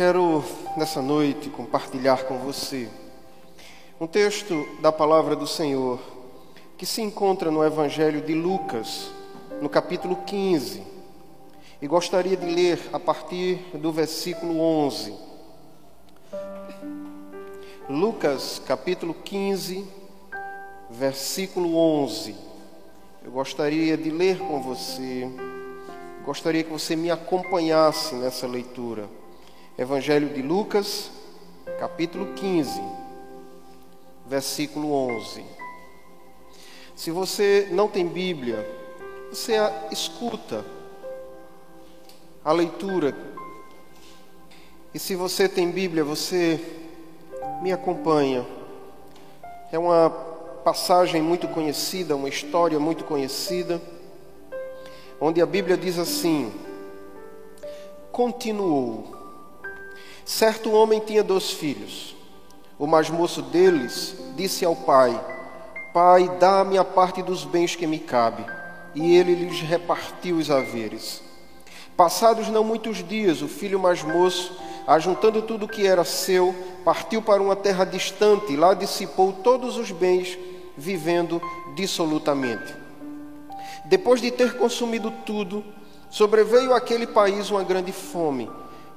quero nessa noite compartilhar com você um texto da palavra do Senhor que se encontra no Evangelho de Lucas, no capítulo 15. E gostaria de ler a partir do versículo 11. Lucas, capítulo 15, versículo 11. Eu gostaria de ler com você, gostaria que você me acompanhasse nessa leitura. Evangelho de Lucas, capítulo 15, versículo 11. Se você não tem Bíblia, você escuta a leitura. E se você tem Bíblia, você me acompanha. É uma passagem muito conhecida, uma história muito conhecida, onde a Bíblia diz assim: Continuou. Certo homem tinha dois filhos. O mais moço deles disse ao pai: Pai, dá-me a parte dos bens que me cabe. E ele lhes repartiu os haveres. Passados não muitos dias, o filho mais moço, ajuntando tudo o que era seu, partiu para uma terra distante e lá dissipou todos os bens, vivendo dissolutamente. Depois de ter consumido tudo, sobreveio àquele país uma grande fome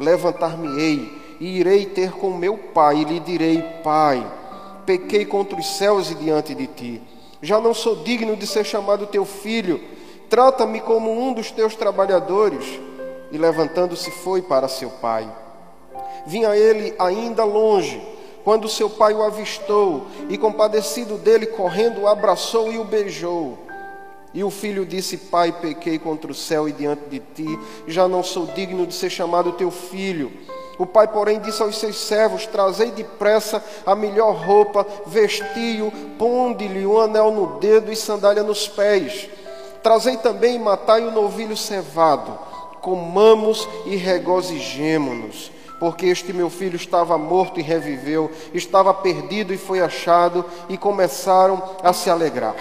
Levantar-me-ei e irei ter com meu pai e lhe direi: Pai, pequei contra os céus e diante de ti. Já não sou digno de ser chamado teu filho. Trata-me como um dos teus trabalhadores. E levantando-se foi para seu pai. Vinha ele ainda longe, quando seu pai o avistou e, compadecido dele, correndo, o abraçou e o beijou. E o filho disse: Pai, pequei contra o céu e diante de ti, já não sou digno de ser chamado teu filho. O pai, porém, disse aos seus servos: Trazei depressa a melhor roupa, vestiu, ponde-lhe um anel no dedo e sandália nos pés. Trazei também e matai o novilho cevado. Comamos e regozijemo-nos, porque este meu filho estava morto e reviveu, estava perdido e foi achado, e começaram a se alegrar.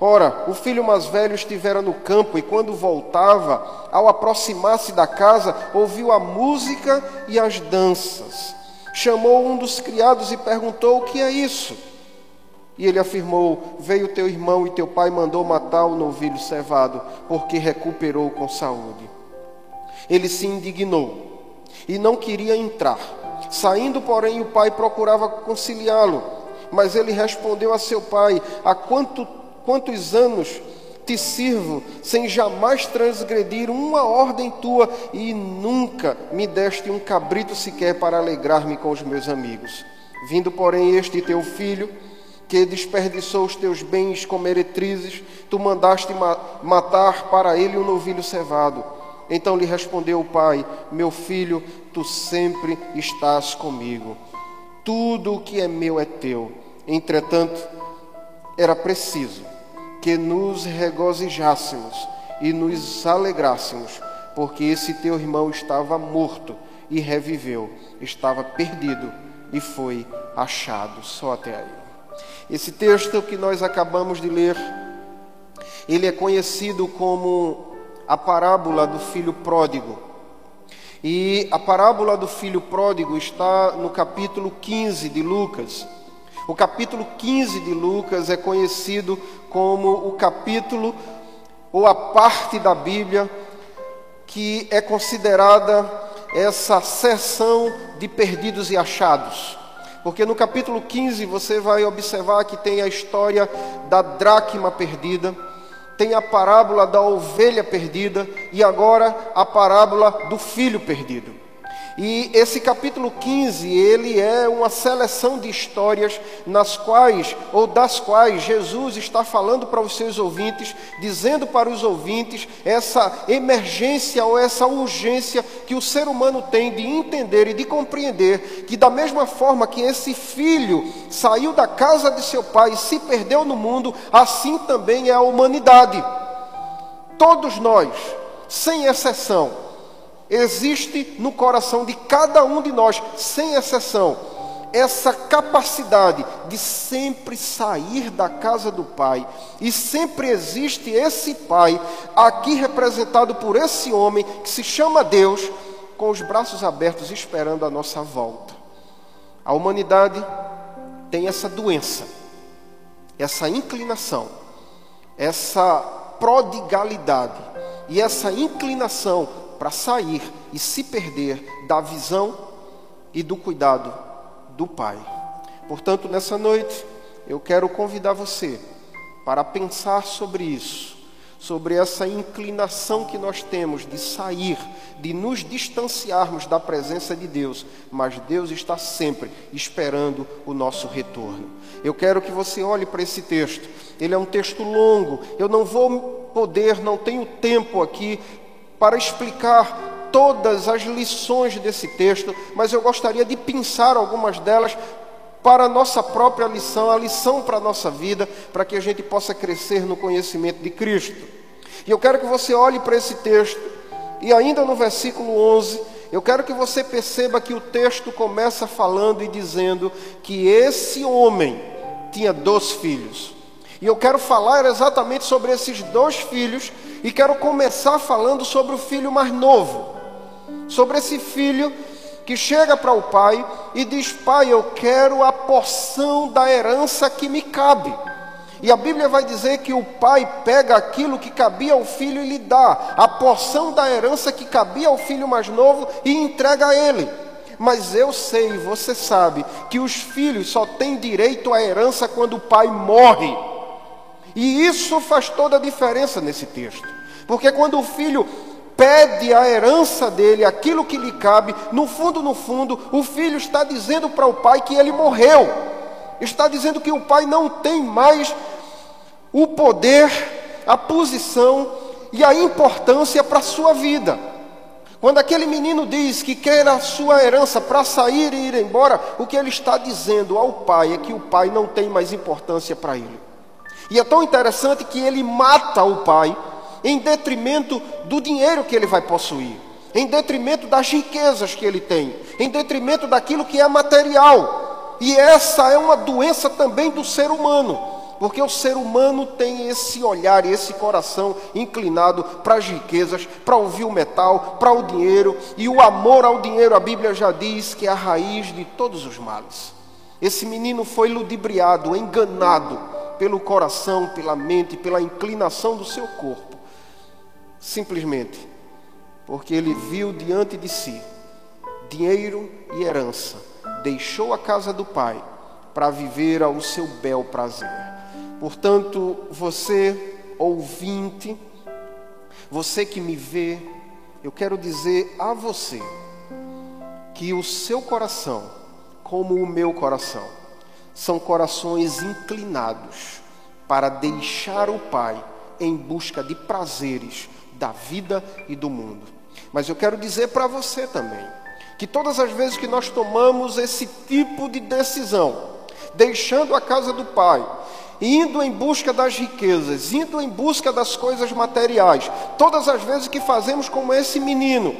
Ora, o filho mais velho estivera no campo e, quando voltava, ao aproximar-se da casa, ouviu a música e as danças. Chamou um dos criados e perguntou: O que é isso? E ele afirmou: Veio teu irmão e teu pai mandou matar o novilho cevado, porque recuperou com saúde. Ele se indignou e não queria entrar. Saindo, porém, o pai procurava conciliá-lo. Mas ele respondeu a seu pai: Há quanto Quantos anos te sirvo sem jamais transgredir uma ordem tua e nunca me deste um cabrito sequer para alegrar-me com os meus amigos? Vindo, porém, este teu filho, que desperdiçou os teus bens com meretrizes, tu mandaste ma matar para ele um novilho cevado. Então lhe respondeu o pai: Meu filho, tu sempre estás comigo. Tudo o que é meu é teu. Entretanto, era preciso que nos regozijássemos e nos alegrássemos, porque esse teu irmão estava morto e reviveu, estava perdido e foi achado. Só até aí. Esse texto que nós acabamos de ler, ele é conhecido como a parábola do filho pródigo. E a parábola do filho pródigo está no capítulo 15 de Lucas. O capítulo 15 de Lucas é conhecido como o capítulo ou a parte da Bíblia que é considerada essa seção de perdidos e achados. Porque no capítulo 15 você vai observar que tem a história da dracma perdida, tem a parábola da ovelha perdida e agora a parábola do filho perdido. E esse capítulo 15, ele é uma seleção de histórias nas quais ou das quais Jesus está falando para os seus ouvintes, dizendo para os ouvintes essa emergência ou essa urgência que o ser humano tem de entender e de compreender que da mesma forma que esse filho saiu da casa de seu pai e se perdeu no mundo, assim também é a humanidade. Todos nós, sem exceção, Existe no coração de cada um de nós, sem exceção, essa capacidade de sempre sair da casa do Pai, e sempre existe esse Pai, aqui representado por esse homem que se chama Deus, com os braços abertos esperando a nossa volta. A humanidade tem essa doença, essa inclinação, essa prodigalidade e essa inclinação para sair e se perder da visão e do cuidado do Pai. Portanto, nessa noite, eu quero convidar você para pensar sobre isso, sobre essa inclinação que nós temos de sair, de nos distanciarmos da presença de Deus, mas Deus está sempre esperando o nosso retorno. Eu quero que você olhe para esse texto, ele é um texto longo, eu não vou poder, não tenho tempo aqui para explicar todas as lições desse texto, mas eu gostaria de pensar algumas delas para a nossa própria lição, a lição para a nossa vida, para que a gente possa crescer no conhecimento de Cristo. E eu quero que você olhe para esse texto, e ainda no versículo 11, eu quero que você perceba que o texto começa falando e dizendo que esse homem tinha dois filhos. E eu quero falar exatamente sobre esses dois filhos e quero começar falando sobre o filho mais novo. Sobre esse filho que chega para o pai e diz: Pai, eu quero a porção da herança que me cabe. E a Bíblia vai dizer que o pai pega aquilo que cabia ao filho e lhe dá, a porção da herança que cabia ao filho mais novo e entrega a ele. Mas eu sei, você sabe, que os filhos só têm direito à herança quando o pai morre. E isso faz toda a diferença nesse texto. Porque quando o filho pede a herança dele, aquilo que lhe cabe, no fundo, no fundo, o filho está dizendo para o pai que ele morreu. Está dizendo que o pai não tem mais o poder, a posição e a importância para a sua vida. Quando aquele menino diz que quer a sua herança para sair e ir embora, o que ele está dizendo ao pai é que o pai não tem mais importância para ele. E é tão interessante que ele mata o pai em detrimento do dinheiro que ele vai possuir, em detrimento das riquezas que ele tem, em detrimento daquilo que é material. E essa é uma doença também do ser humano, porque o ser humano tem esse olhar e esse coração inclinado para as riquezas, para ouvir o metal, para o dinheiro, e o amor ao dinheiro, a Bíblia já diz que é a raiz de todos os males. Esse menino foi ludibriado, enganado pelo coração, pela mente, pela inclinação do seu corpo, simplesmente porque ele viu diante de si dinheiro e herança, deixou a casa do pai para viver ao seu bel prazer. Portanto, você ouvinte, você que me vê, eu quero dizer a você que o seu coração, como o meu coração, são corações inclinados para deixar o Pai em busca de prazeres da vida e do mundo. Mas eu quero dizer para você também que todas as vezes que nós tomamos esse tipo de decisão, deixando a casa do Pai, indo em busca das riquezas, indo em busca das coisas materiais, todas as vezes que fazemos como esse menino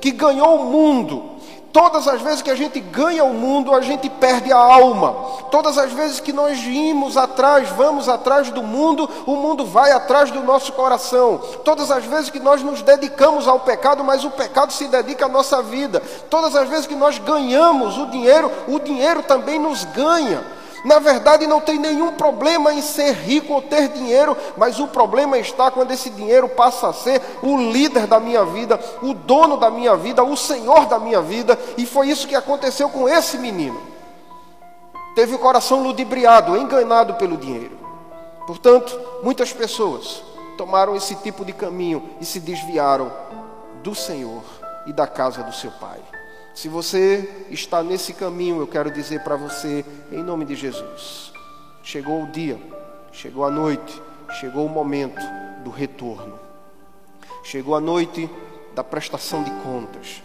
que ganhou o mundo, Todas as vezes que a gente ganha o mundo, a gente perde a alma. Todas as vezes que nós vimos atrás, vamos atrás do mundo, o mundo vai atrás do nosso coração. Todas as vezes que nós nos dedicamos ao pecado, mas o pecado se dedica à nossa vida. Todas as vezes que nós ganhamos o dinheiro, o dinheiro também nos ganha. Na verdade, não tem nenhum problema em ser rico ou ter dinheiro, mas o problema está quando esse dinheiro passa a ser o líder da minha vida, o dono da minha vida, o senhor da minha vida, e foi isso que aconteceu com esse menino. Teve o coração ludibriado, enganado pelo dinheiro. Portanto, muitas pessoas tomaram esse tipo de caminho e se desviaram do Senhor e da casa do seu pai. Se você está nesse caminho, eu quero dizer para você, em nome de Jesus: chegou o dia, chegou a noite, chegou o momento do retorno, chegou a noite da prestação de contas,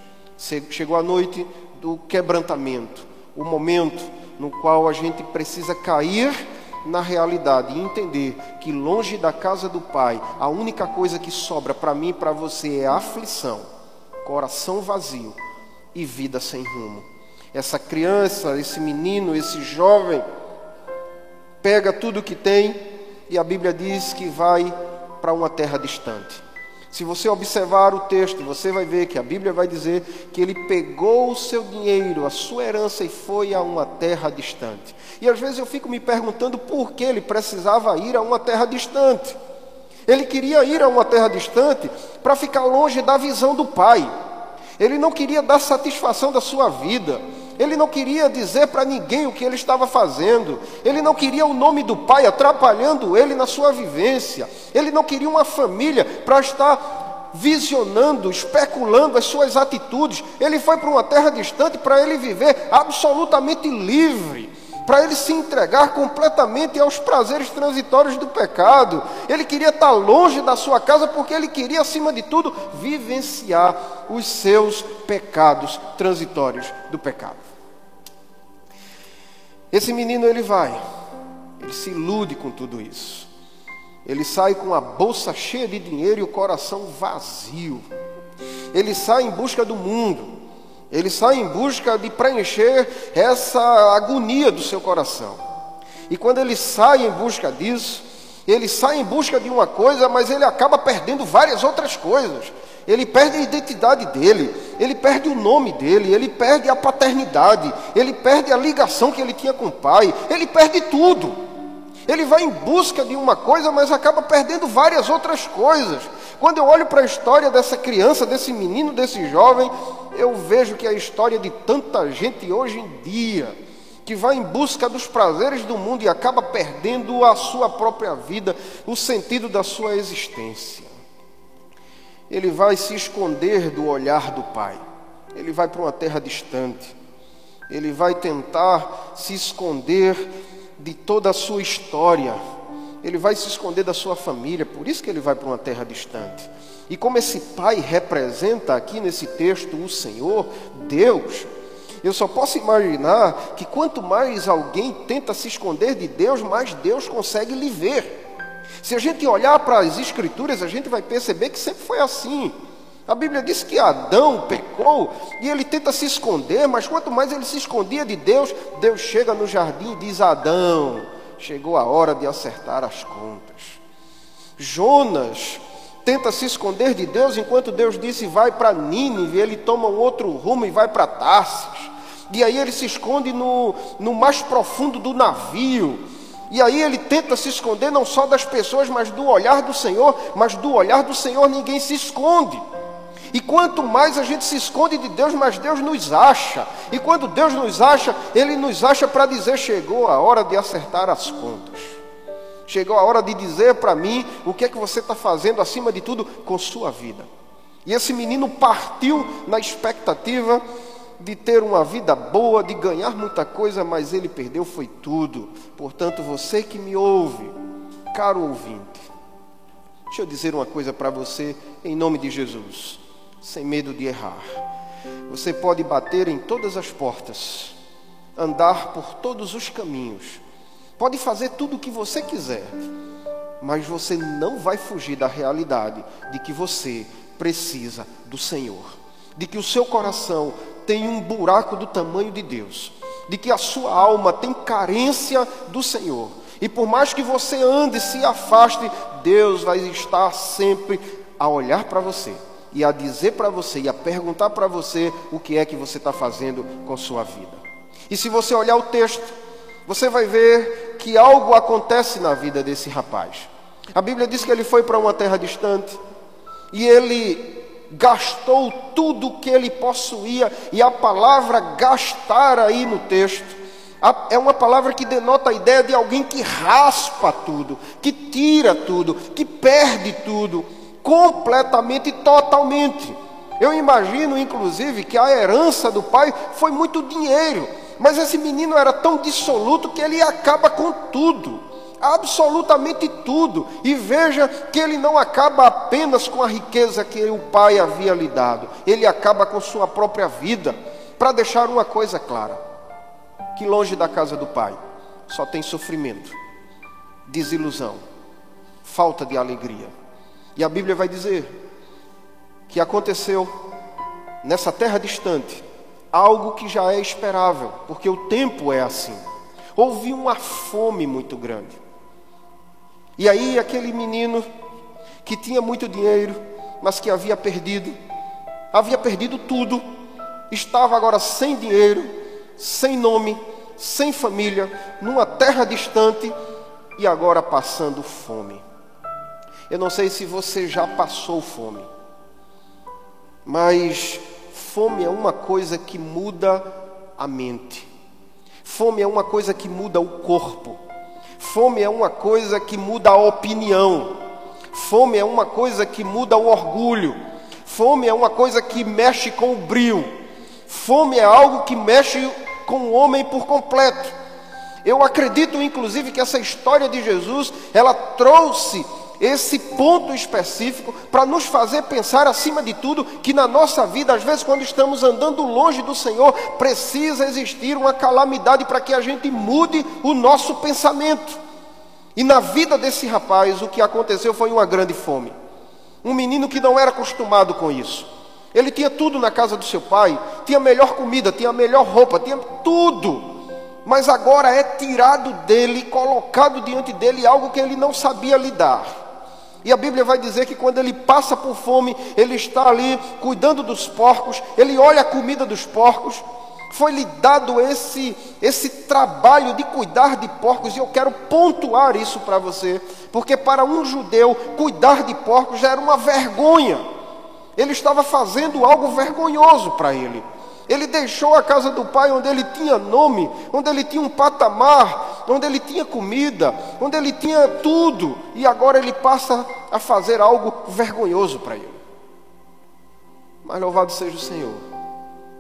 chegou a noite do quebrantamento, o momento no qual a gente precisa cair na realidade e entender que longe da casa do Pai, a única coisa que sobra para mim e para você é aflição, coração vazio e vida sem rumo. Essa criança, esse menino, esse jovem, pega tudo que tem e a Bíblia diz que vai para uma terra distante. Se você observar o texto, você vai ver que a Bíblia vai dizer que ele pegou o seu dinheiro, a sua herança e foi a uma terra distante. E às vezes eu fico me perguntando por que ele precisava ir a uma terra distante. Ele queria ir a uma terra distante para ficar longe da visão do Pai. Ele não queria dar satisfação da sua vida. Ele não queria dizer para ninguém o que ele estava fazendo. Ele não queria o nome do pai atrapalhando ele na sua vivência. Ele não queria uma família para estar visionando, especulando as suas atitudes. Ele foi para uma terra distante para ele viver absolutamente livre para ele se entregar completamente aos prazeres transitórios do pecado. Ele queria estar longe da sua casa porque ele queria, acima de tudo, vivenciar os seus pecados transitórios do pecado. Esse menino ele vai, ele se ilude com tudo isso. Ele sai com a bolsa cheia de dinheiro e o coração vazio. Ele sai em busca do mundo. Ele sai em busca de preencher essa agonia do seu coração. E quando ele sai em busca disso, ele sai em busca de uma coisa, mas ele acaba perdendo várias outras coisas. Ele perde a identidade dele, ele perde o nome dele, ele perde a paternidade, ele perde a ligação que ele tinha com o pai, ele perde tudo. Ele vai em busca de uma coisa, mas acaba perdendo várias outras coisas. Quando eu olho para a história dessa criança, desse menino, desse jovem, eu vejo que é a história de tanta gente hoje em dia que vai em busca dos prazeres do mundo e acaba perdendo a sua própria vida, o sentido da sua existência. Ele vai se esconder do olhar do Pai, ele vai para uma terra distante, ele vai tentar se esconder de toda a sua história, ele vai se esconder da sua família, por isso que ele vai para uma terra distante. E como esse pai representa aqui nesse texto o Senhor, Deus, eu só posso imaginar que quanto mais alguém tenta se esconder de Deus, mais Deus consegue lhe ver. Se a gente olhar para as Escrituras, a gente vai perceber que sempre foi assim. A Bíblia diz que Adão pecou e ele tenta se esconder, mas quanto mais ele se escondia de Deus, Deus chega no jardim e diz: Adão, chegou a hora de acertar as contas. Jonas tenta se esconder de Deus, enquanto Deus disse vai para Nínive, ele toma um outro rumo e vai para Tarsis. E aí ele se esconde no, no mais profundo do navio. E aí ele tenta se esconder não só das pessoas, mas do olhar do Senhor. Mas do olhar do Senhor ninguém se esconde. E quanto mais a gente se esconde de Deus, mais Deus nos acha. E quando Deus nos acha, Ele nos acha para dizer: chegou a hora de acertar as contas. Chegou a hora de dizer para mim o que é que você está fazendo, acima de tudo, com sua vida. E esse menino partiu na expectativa de ter uma vida boa, de ganhar muita coisa, mas ele perdeu foi tudo. Portanto, você que me ouve, caro ouvinte, deixa eu dizer uma coisa para você em nome de Jesus, sem medo de errar. Você pode bater em todas as portas, andar por todos os caminhos, Pode fazer tudo o que você quiser, mas você não vai fugir da realidade de que você precisa do Senhor, de que o seu coração tem um buraco do tamanho de Deus, de que a sua alma tem carência do Senhor. E por mais que você ande e se afaste, Deus vai estar sempre a olhar para você e a dizer para você e a perguntar para você o que é que você está fazendo com sua vida. E se você olhar o texto, você vai ver que algo acontece na vida desse rapaz. A Bíblia diz que ele foi para uma terra distante e ele gastou tudo que ele possuía, e a palavra gastar aí no texto é uma palavra que denota a ideia de alguém que raspa tudo, que tira tudo, que perde tudo, completamente e totalmente. Eu imagino, inclusive, que a herança do pai foi muito dinheiro, mas esse menino era tão dissoluto que ele acaba com tudo, absolutamente tudo. E veja que ele não acaba apenas com a riqueza que o pai havia lhe dado, ele acaba com sua própria vida, para deixar uma coisa clara: que longe da casa do pai só tem sofrimento, desilusão, falta de alegria. E a Bíblia vai dizer que aconteceu nessa terra distante, algo que já é esperável, porque o tempo é assim. Houve uma fome muito grande. E aí aquele menino que tinha muito dinheiro, mas que havia perdido, havia perdido tudo, estava agora sem dinheiro, sem nome, sem família, numa terra distante e agora passando fome. Eu não sei se você já passou fome. Mas fome é uma coisa que muda a mente. Fome é uma coisa que muda o corpo. Fome é uma coisa que muda a opinião. Fome é uma coisa que muda o orgulho. Fome é uma coisa que mexe com o brio. Fome é algo que mexe com o homem por completo. Eu acredito, inclusive, que essa história de Jesus, ela trouxe esse ponto específico para nos fazer pensar, acima de tudo, que na nossa vida, às vezes, quando estamos andando longe do Senhor, precisa existir uma calamidade para que a gente mude o nosso pensamento. E na vida desse rapaz, o que aconteceu foi uma grande fome. Um menino que não era acostumado com isso. Ele tinha tudo na casa do seu pai, tinha melhor comida, tinha melhor roupa, tinha tudo mas agora é tirado dele, colocado diante dele algo que ele não sabia lidar. E a Bíblia vai dizer que quando ele passa por fome, ele está ali cuidando dos porcos, ele olha a comida dos porcos. Foi-lhe dado esse, esse trabalho de cuidar de porcos, e eu quero pontuar isso para você, porque para um judeu, cuidar de porcos já era uma vergonha. Ele estava fazendo algo vergonhoso para ele. Ele deixou a casa do pai onde ele tinha nome, onde ele tinha um patamar, onde ele tinha comida, onde ele tinha tudo, e agora ele passa a fazer algo vergonhoso para ele. Mas louvado seja o Senhor,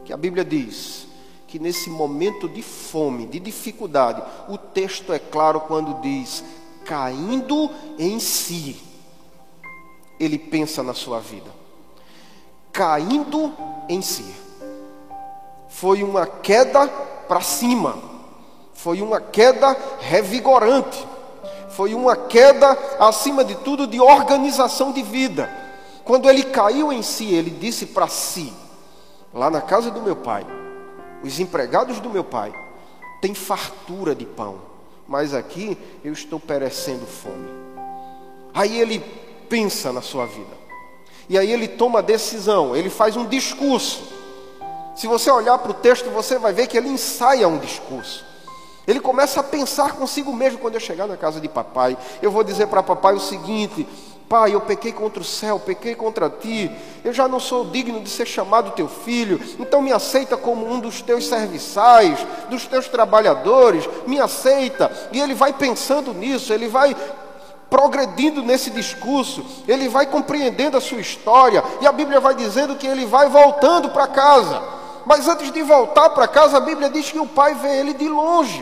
que a Bíblia diz que nesse momento de fome, de dificuldade, o texto é claro quando diz: caindo em si, ele pensa na sua vida. Caindo em si foi uma queda para cima, foi uma queda revigorante, foi uma queda, acima de tudo, de organização de vida. Quando ele caiu em si, ele disse para si: lá na casa do meu pai, os empregados do meu pai têm fartura de pão, mas aqui eu estou perecendo fome. Aí ele pensa na sua vida, e aí ele toma a decisão, ele faz um discurso. Se você olhar para o texto, você vai ver que ele ensaia um discurso. Ele começa a pensar consigo mesmo quando eu chegar na casa de papai. Eu vou dizer para papai o seguinte: Pai, eu pequei contra o céu, pequei contra ti. Eu já não sou digno de ser chamado teu filho. Então me aceita como um dos teus serviçais, dos teus trabalhadores. Me aceita. E ele vai pensando nisso, ele vai progredindo nesse discurso, ele vai compreendendo a sua história. E a Bíblia vai dizendo que ele vai voltando para casa. Mas antes de voltar para casa, a Bíblia diz que o pai vê ele de longe.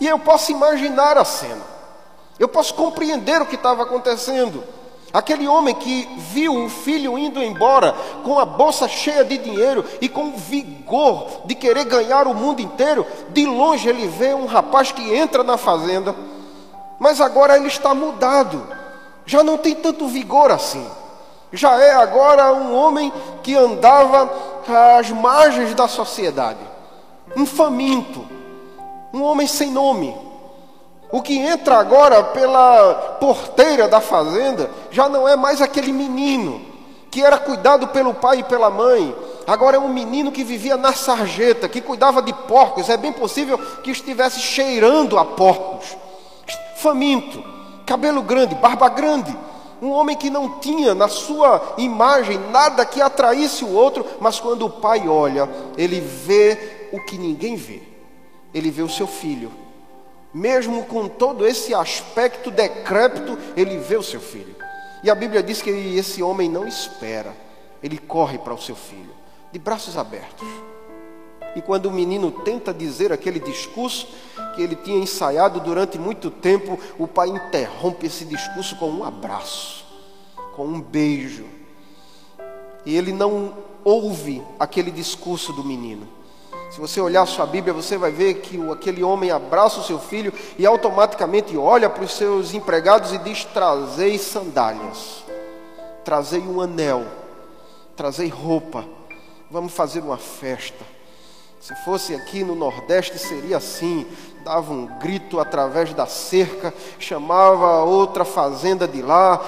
E eu posso imaginar a cena. Eu posso compreender o que estava acontecendo. Aquele homem que viu o filho indo embora com a bolsa cheia de dinheiro e com o vigor de querer ganhar o mundo inteiro, de longe ele vê um rapaz que entra na fazenda, mas agora ele está mudado, já não tem tanto vigor assim. Já é agora um homem que andava às margens da sociedade, um faminto, um homem sem nome. O que entra agora pela porteira da fazenda já não é mais aquele menino que era cuidado pelo pai e pela mãe. Agora é um menino que vivia na sarjeta, que cuidava de porcos. É bem possível que estivesse cheirando a porcos. Faminto, cabelo grande, barba grande um homem que não tinha na sua imagem nada que atraísse o outro, mas quando o pai olha, ele vê o que ninguém vê. Ele vê o seu filho. Mesmo com todo esse aspecto decrépito, ele vê o seu filho. E a Bíblia diz que esse homem não espera. ele corre para o seu filho, de braços abertos. E quando o menino tenta dizer aquele discurso que ele tinha ensaiado durante muito tempo, o pai interrompe esse discurso com um abraço, com um beijo. E ele não ouve aquele discurso do menino. Se você olhar sua Bíblia, você vai ver que aquele homem abraça o seu filho e automaticamente olha para os seus empregados e diz: Trazei sandálias, trazei um anel, trazei roupa, vamos fazer uma festa. Se fosse aqui no Nordeste, seria assim: dava um grito através da cerca, chamava a outra fazenda de lá,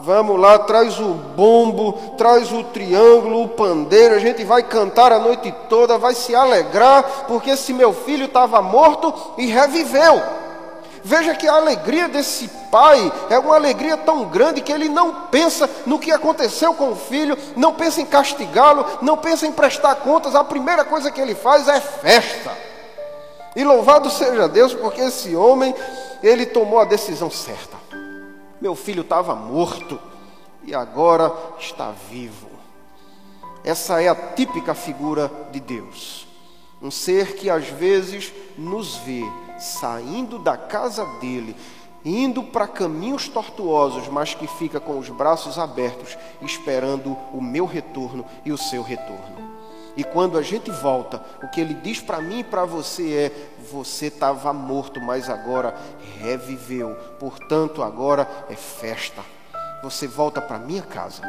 vamos lá, traz o bombo, traz o triângulo, o pandeiro, a gente vai cantar a noite toda, vai se alegrar, porque esse meu filho estava morto e reviveu. Veja que a alegria desse pai é uma alegria tão grande que ele não pensa no que aconteceu com o filho, não pensa em castigá-lo, não pensa em prestar contas, a primeira coisa que ele faz é festa. E louvado seja Deus, porque esse homem, ele tomou a decisão certa. Meu filho estava morto e agora está vivo. Essa é a típica figura de Deus. Um ser que às vezes nos vê saindo da casa dele, indo para caminhos tortuosos, mas que fica com os braços abertos, esperando o meu retorno e o seu retorno. E quando a gente volta, o que ele diz para mim e para você é: você estava morto, mas agora reviveu. Portanto, agora é festa. Você volta para minha casa.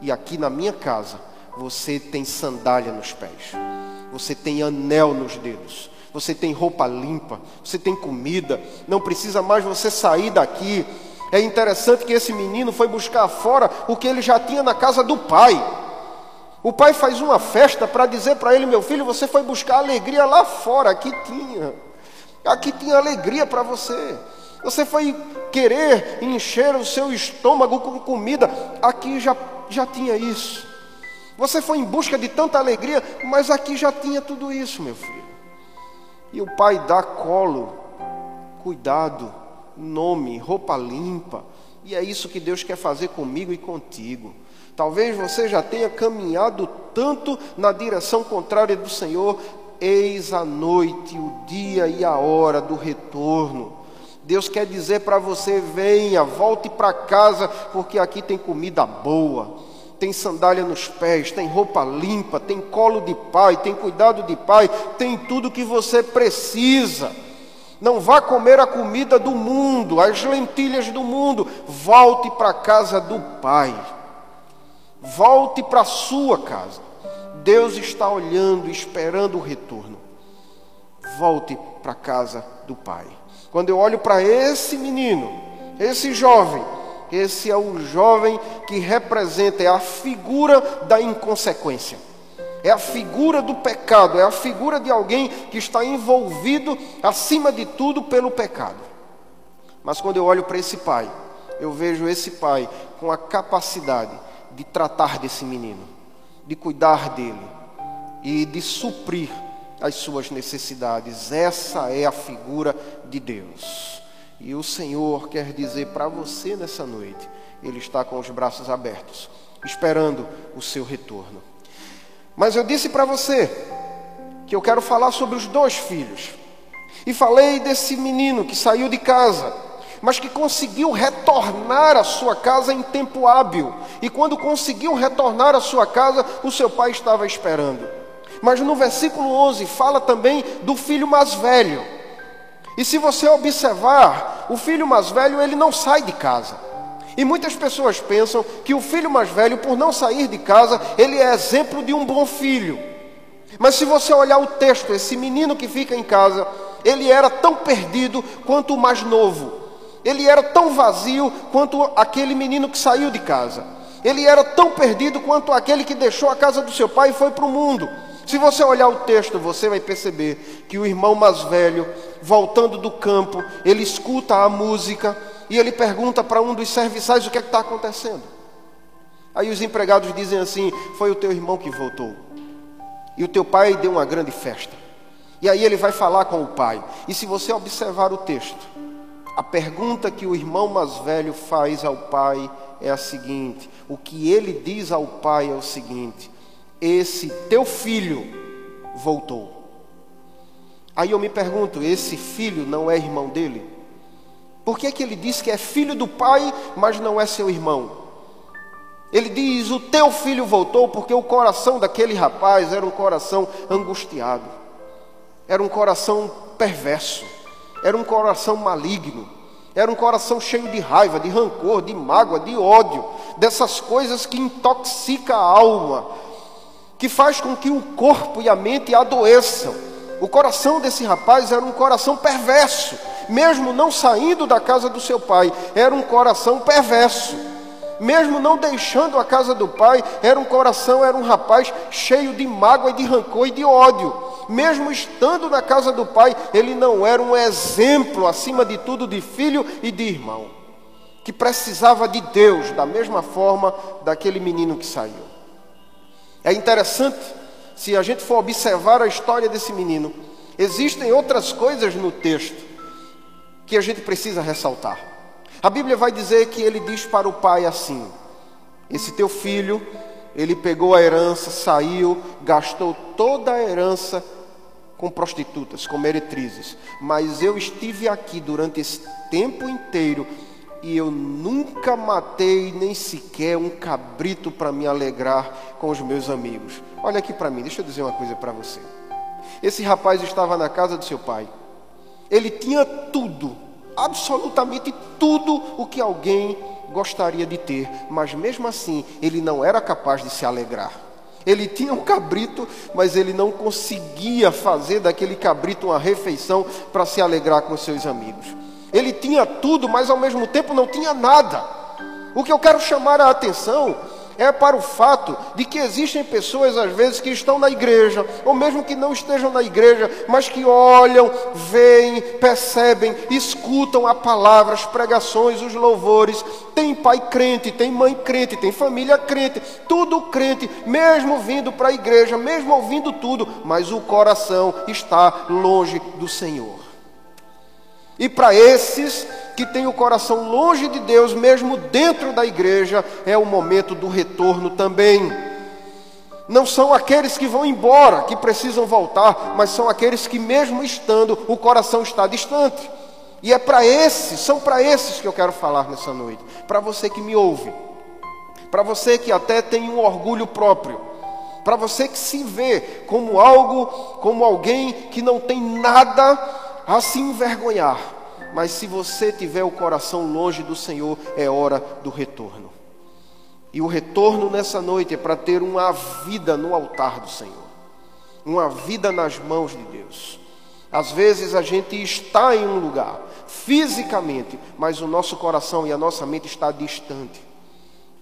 E aqui na minha casa, você tem sandália nos pés. Você tem anel nos dedos você tem roupa limpa, você tem comida, não precisa mais você sair daqui. É interessante que esse menino foi buscar fora o que ele já tinha na casa do pai. O pai faz uma festa para dizer para ele: Meu filho, você foi buscar alegria lá fora, aqui tinha. Aqui tinha alegria para você. Você foi querer encher o seu estômago com comida, aqui já, já tinha isso. Você foi em busca de tanta alegria, mas aqui já tinha tudo isso, meu filho. E o pai dá colo, cuidado, nome, roupa limpa. E é isso que Deus quer fazer comigo e contigo. Talvez você já tenha caminhado tanto na direção contrária do Senhor. Eis a noite, o dia e a hora do retorno. Deus quer dizer para você: venha, volte para casa, porque aqui tem comida boa tem sandália nos pés, tem roupa limpa, tem colo de pai, tem cuidado de pai, tem tudo que você precisa. Não vá comer a comida do mundo, as lentilhas do mundo. Volte para a casa do Pai. Volte para a sua casa. Deus está olhando, esperando o retorno. Volte para a casa do Pai. Quando eu olho para esse menino, esse jovem, esse é o jovem que representa, é a figura da inconsequência. É a figura do pecado, é a figura de alguém que está envolvido, acima de tudo, pelo pecado. Mas quando eu olho para esse pai, eu vejo esse pai com a capacidade de tratar desse menino, de cuidar dele e de suprir as suas necessidades. Essa é a figura de Deus. E o Senhor quer dizer para você nessa noite: Ele está com os braços abertos, esperando o seu retorno. Mas eu disse para você que eu quero falar sobre os dois filhos. E falei desse menino que saiu de casa, mas que conseguiu retornar à sua casa em tempo hábil. E quando conseguiu retornar à sua casa, o seu pai estava esperando. Mas no versículo 11 fala também do filho mais velho e se você observar, o filho mais velho, ele não sai de casa. E muitas pessoas pensam que o filho mais velho, por não sair de casa, ele é exemplo de um bom filho. Mas se você olhar o texto, esse menino que fica em casa, ele era tão perdido quanto o mais novo. Ele era tão vazio quanto aquele menino que saiu de casa. Ele era tão perdido quanto aquele que deixou a casa do seu pai e foi para o mundo. Se você olhar o texto, você vai perceber que o irmão mais velho, voltando do campo, ele escuta a música e ele pergunta para um dos serviçais o que é está acontecendo. Aí os empregados dizem assim: Foi o teu irmão que voltou. E o teu pai deu uma grande festa. E aí ele vai falar com o pai. E se você observar o texto, a pergunta que o irmão mais velho faz ao pai é a seguinte: o que ele diz ao pai é o seguinte: esse teu filho voltou. Aí eu me pergunto: esse filho não é irmão dele? Por que, que ele diz que é filho do pai, mas não é seu irmão? Ele diz: O teu filho voltou, porque o coração daquele rapaz era um coração angustiado, era um coração perverso, era um coração maligno, era um coração cheio de raiva, de rancor, de mágoa, de ódio, dessas coisas que intoxica a alma, que faz com que o corpo e a mente adoeçam. O coração desse rapaz era um coração perverso, mesmo não saindo da casa do seu pai, era um coração perverso mesmo não deixando a casa do pai, era um coração, era um rapaz cheio de mágoa e de rancor e de ódio. Mesmo estando na casa do pai, ele não era um exemplo, acima de tudo, de filho e de irmão, que precisava de Deus, da mesma forma daquele menino que saiu. É interessante, se a gente for observar a história desse menino, existem outras coisas no texto que a gente precisa ressaltar. A Bíblia vai dizer que ele diz para o pai assim: Esse teu filho, ele pegou a herança, saiu, gastou toda a herança com prostitutas, com meretrizes. Mas eu estive aqui durante esse tempo inteiro e eu nunca matei nem sequer um cabrito para me alegrar com os meus amigos. Olha aqui para mim, deixa eu dizer uma coisa para você. Esse rapaz estava na casa do seu pai. Ele tinha tudo absolutamente tudo o que alguém gostaria de ter, mas mesmo assim ele não era capaz de se alegrar. Ele tinha um cabrito, mas ele não conseguia fazer daquele cabrito uma refeição para se alegrar com seus amigos. Ele tinha tudo, mas ao mesmo tempo não tinha nada. O que eu quero chamar a atenção é para o fato de que existem pessoas, às vezes, que estão na igreja, ou mesmo que não estejam na igreja, mas que olham, veem, percebem, escutam a palavra, as pregações, os louvores. Tem pai crente, tem mãe crente, tem família crente, tudo crente, mesmo vindo para a igreja, mesmo ouvindo tudo, mas o coração está longe do Senhor. E para esses que têm o coração longe de Deus, mesmo dentro da igreja, é o momento do retorno também. Não são aqueles que vão embora, que precisam voltar, mas são aqueles que, mesmo estando, o coração está distante. E é para esses, são para esses que eu quero falar nessa noite. Para você que me ouve, para você que até tem um orgulho próprio, para você que se vê como algo, como alguém que não tem nada a se envergonhar. Mas se você tiver o coração longe do Senhor, é hora do retorno. E o retorno nessa noite é para ter uma vida no altar do Senhor, uma vida nas mãos de Deus. Às vezes a gente está em um lugar, fisicamente, mas o nosso coração e a nossa mente está distante.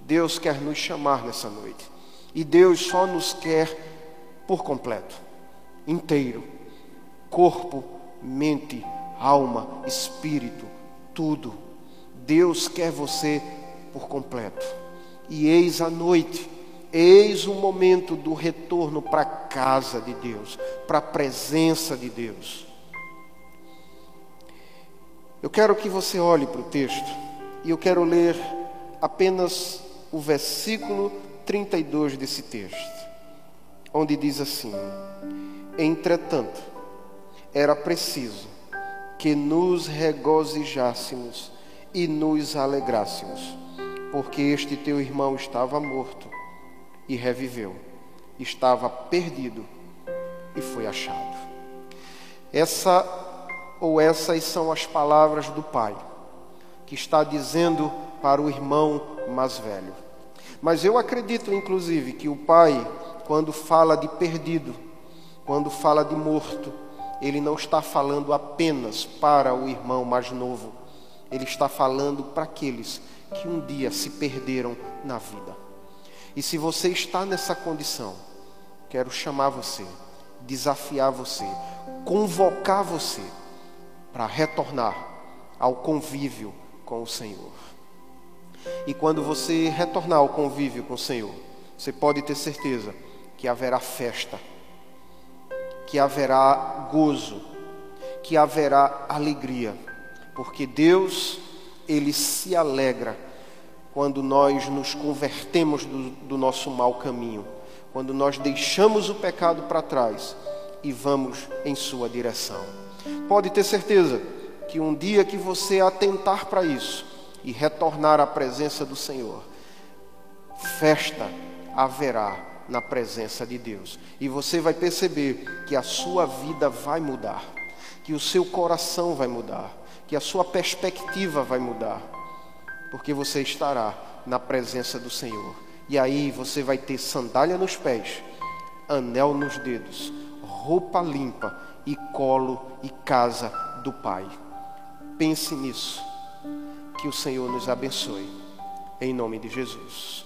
Deus quer nos chamar nessa noite. E Deus só nos quer por completo, inteiro, corpo, mente, alma, espírito, tudo. Deus quer você por completo. E eis a noite, eis o momento do retorno para a casa de Deus, para a presença de Deus. Eu quero que você olhe para o texto e eu quero ler apenas o versículo 32 desse texto, onde diz assim: Entretanto, era preciso que nos regozijássemos e nos alegrássemos, porque este teu irmão estava morto e reviveu, estava perdido e foi achado. Essa ou essas são as palavras do pai, que está dizendo para o irmão mais velho. Mas eu acredito, inclusive, que o pai, quando fala de perdido, quando fala de morto, ele não está falando apenas para o irmão mais novo, ele está falando para aqueles que um dia se perderam na vida. E se você está nessa condição, quero chamar você, desafiar você, convocar você para retornar ao convívio com o Senhor. E quando você retornar ao convívio com o Senhor, você pode ter certeza que haverá festa que haverá gozo, que haverá alegria, porque Deus, Ele se alegra quando nós nos convertemos do, do nosso mau caminho, quando nós deixamos o pecado para trás e vamos em sua direção. Pode ter certeza que um dia que você atentar para isso e retornar à presença do Senhor, festa haverá na presença de Deus. E você vai perceber que a sua vida vai mudar, que o seu coração vai mudar, que a sua perspectiva vai mudar, porque você estará na presença do Senhor. E aí você vai ter sandália nos pés, anel nos dedos, roupa limpa e colo e casa do Pai. Pense nisso. Que o Senhor nos abençoe. Em nome de Jesus.